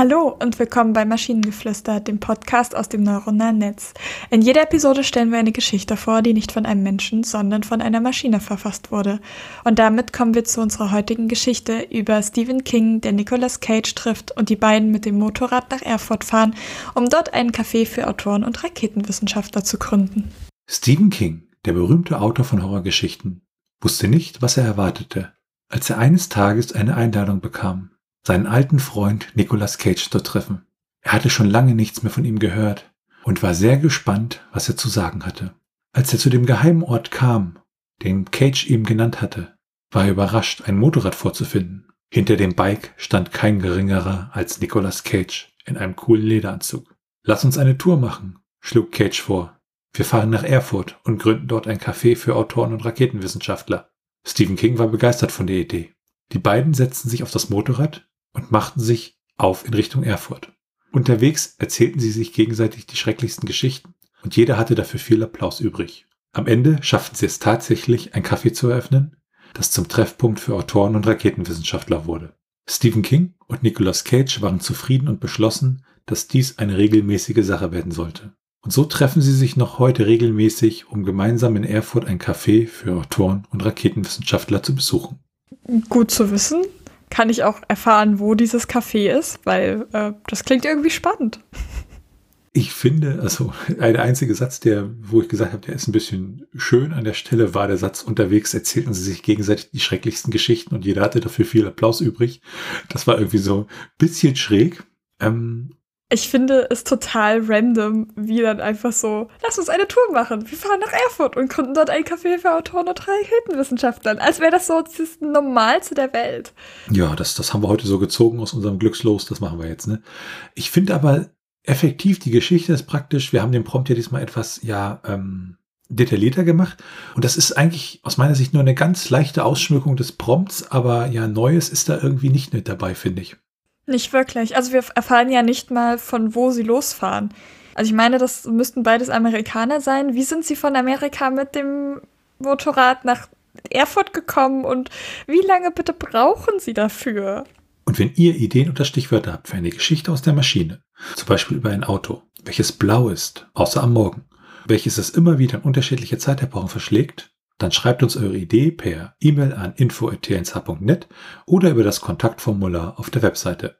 Hallo und willkommen bei Maschinengeflüster, dem Podcast aus dem neuronalen Netz. In jeder Episode stellen wir eine Geschichte vor, die nicht von einem Menschen, sondern von einer Maschine verfasst wurde. Und damit kommen wir zu unserer heutigen Geschichte über Stephen King, der Nicolas Cage trifft und die beiden mit dem Motorrad nach Erfurt fahren, um dort einen Café für Autoren und Raketenwissenschaftler zu gründen. Stephen King, der berühmte Autor von Horrorgeschichten, wusste nicht, was er erwartete, als er eines Tages eine Einladung bekam seinen alten Freund Nicolas Cage zu treffen. Er hatte schon lange nichts mehr von ihm gehört und war sehr gespannt, was er zu sagen hatte. Als er zu dem geheimen Ort kam, den Cage ihm genannt hatte, war er überrascht, ein Motorrad vorzufinden. Hinter dem Bike stand kein geringerer als Nicolas Cage in einem coolen Lederanzug. Lass uns eine Tour machen, schlug Cage vor. Wir fahren nach Erfurt und gründen dort ein Café für Autoren und Raketenwissenschaftler. Stephen King war begeistert von der Idee. Die beiden setzten sich auf das Motorrad und machten sich auf in Richtung Erfurt. Unterwegs erzählten sie sich gegenseitig die schrecklichsten Geschichten und jeder hatte dafür viel Applaus übrig. Am Ende schafften sie es tatsächlich, ein Café zu eröffnen, das zum Treffpunkt für Autoren und Raketenwissenschaftler wurde. Stephen King und Nicolas Cage waren zufrieden und beschlossen, dass dies eine regelmäßige Sache werden sollte. Und so treffen sie sich noch heute regelmäßig, um gemeinsam in Erfurt ein Café für Autoren und Raketenwissenschaftler zu besuchen. Gut zu wissen kann ich auch erfahren, wo dieses Café ist, weil äh, das klingt irgendwie spannend. Ich finde, also ein einziger Satz, der, wo ich gesagt habe, der ist ein bisschen schön an der Stelle, war der Satz, unterwegs erzählten sie sich gegenseitig die schrecklichsten Geschichten und jeder hatte dafür viel Applaus übrig. Das war irgendwie so ein bisschen schräg. Ähm, ich finde es total random, wie dann einfach so, lass uns eine Tour machen. Wir fahren nach Erfurt und gründen dort ein Café für Autoren und Raketenwissenschaftlern. Als wäre das so das Normalste der Welt. Ja, das, das haben wir heute so gezogen aus unserem Glückslos. Das machen wir jetzt, ne? Ich finde aber effektiv, die Geschichte ist praktisch. Wir haben den Prompt ja diesmal etwas, ja, ähm, detaillierter gemacht. Und das ist eigentlich aus meiner Sicht nur eine ganz leichte Ausschmückung des Prompts, aber ja, Neues ist da irgendwie nicht mit dabei, finde ich. Nicht wirklich. Also wir erfahren ja nicht mal, von wo sie losfahren. Also ich meine, das müssten beides Amerikaner sein. Wie sind sie von Amerika mit dem Motorrad nach Erfurt gekommen und wie lange bitte brauchen sie dafür? Und wenn ihr Ideen oder Stichwörter habt für eine Geschichte aus der Maschine, zum Beispiel über ein Auto, welches blau ist, außer am Morgen, welches es immer wieder in unterschiedliche Zeitepochen verschlägt, dann schreibt uns eure Idee per E-Mail an info.tnsh.net oder über das Kontaktformular auf der Webseite.